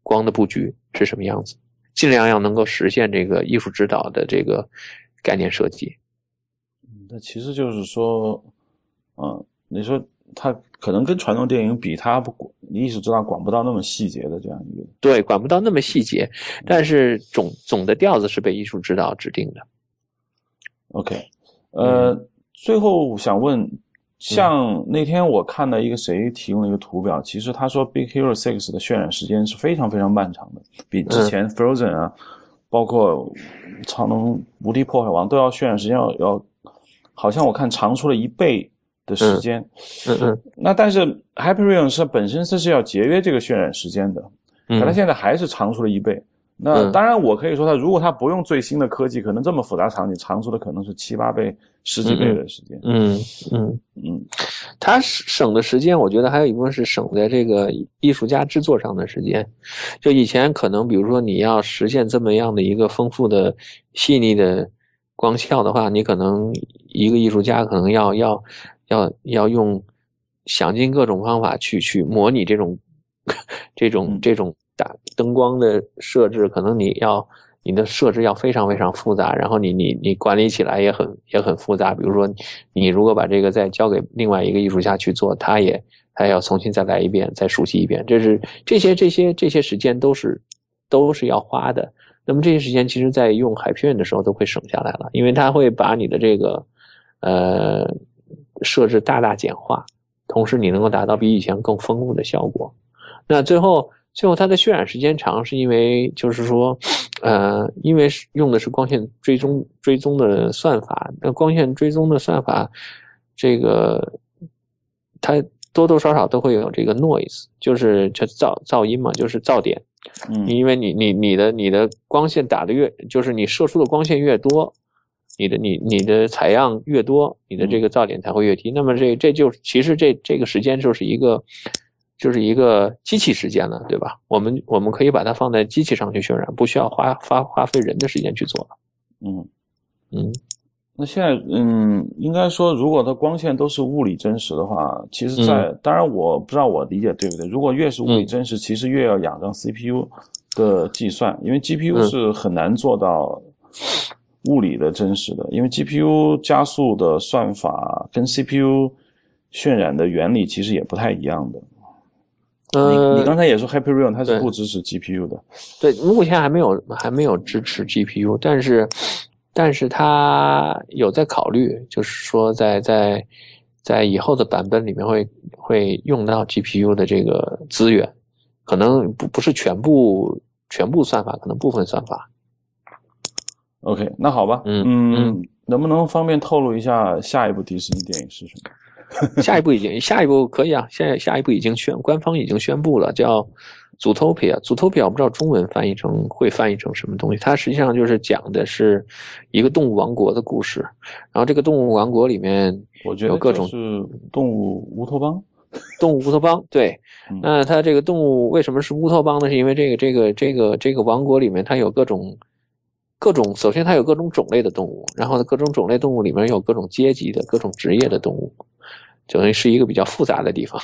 光的布局是什么样子，尽量要能够实现这个艺术指导的这个概念设计。那其实就是说。嗯，你说他可能跟传统电影比，他不你意识到管不到那么细节的这样一个。对，管不到那么细节，但是总总的调子是被艺术指导指定的。OK，呃，最后想问，像那天我看到一个谁提供了一个图表，其实他说《Big Hero Six》的渲染时间是非常非常漫长的，比之前《Frozen》啊，包括《长能无敌破坏王》都要渲染时间要要，好像我看长出了一倍。的时间，嗯嗯，那但是 Hyperion 是本身它是要节约这个渲染时间的，可它现在还是长出了一倍。那当然，我可以说它如果它不用最新的科技，可能这么复杂场景长出的可能是七八倍、十几倍的时间。嗯嗯嗯，它省的时间，我觉得还有一部分是省在这个艺术家制作上的时间。就以前可能，比如说你要实现这么样的一个丰富的、细腻的光效的话，你可能一个艺术家可能要要。要要用想尽各种方法去去模拟这种 这种这种打灯光的设置，可能你要你的设置要非常非常复杂，然后你你你管理起来也很也很复杂。比如说，你如果把这个再交给另外一个艺术家去做，他也他要重新再来一遍，再熟悉一遍。这是这些这些这些时间都是都是要花的。那么这些时间其实在用海片的时候都会省下来了，因为它会把你的这个呃。设置大大简化，同时你能够达到比以前更丰富的效果。那最后，最后它的渲染时间长，是因为就是说，呃，因为用的是光线追踪追踪的算法。那光线追踪的算法，这个它多多少少都会有这个 noise，就是就噪噪音嘛，就是噪点。嗯因为你你你的你的光线打的越，就是你射出的光线越多，你的你你的采样越多，你的这个噪点才会越低。那么这这就其实这这个时间就是一个就是一个机器时间了，对吧？我们我们可以把它放在机器上去渲染，不需要花花花费人的时间去做了。嗯，嗯那现在嗯，应该说，如果它光线都是物理真实的话，其实在，当然我不知道我理解对不对。如果越是物理真实，其实越要仰仗 CPU 的计算，因为 GPU 嗯是很难做到物理的真实的，因为 GPU 加速的算法跟 CPU 渲染的原理其实也不太一样的。呃，你你刚才也说 Hyper-Real 它是不支持 GPU 的，对，目前还没有还没有支持 GPU，但是但是它有在考虑，就是说在在在以后的版本里面会会用到 GPU 的这个资源，可能不不是全部全部算法，可能部分算法。OK，那好吧，嗯嗯，能不能方便透露一下下一部迪士尼电影是什么？下一步已经下一步可以啊，现在下一步已经宣官方已经宣布了，叫 Zootopia。Zootopia 我不知道中文翻译成会翻译成什么东西，它实际上就是讲的是一个动物王国的故事。然后这个动物王国里面我觉得有各种是动物乌托邦。动物乌托邦，对嗯，那它这个动物为什么是乌托邦呢？是因为这个这个这个这个王国里面它有各种各种，首先它有各种种类的动物，然后呢各种种类动物里面有各种阶级的、各种职业的动物，等于是一个比较复杂的地方。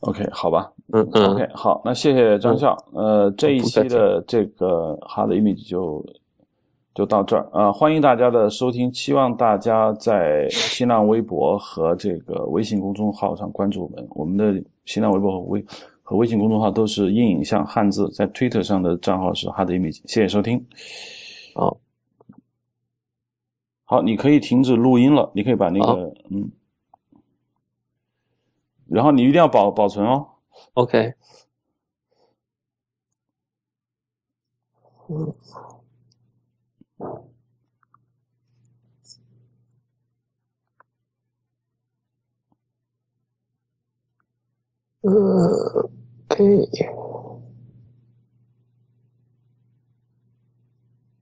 OK，好吧。嗯嗯 OK，好，那谢谢张笑。呃，这一期的这个 Hard Image 就就到这儿啊、欢迎大家的收听，希望大家在新浪微博和这个微信公众号上关注我们。我们的新浪微博和微和微信公众号都是硬影像汉字，在 Twitter 上的账号是 Hard Image。谢谢收听。好，好，你可以停止录音了，你可以把那好个嗯，然后你一定要保保存哦。OK。嗯。呃跟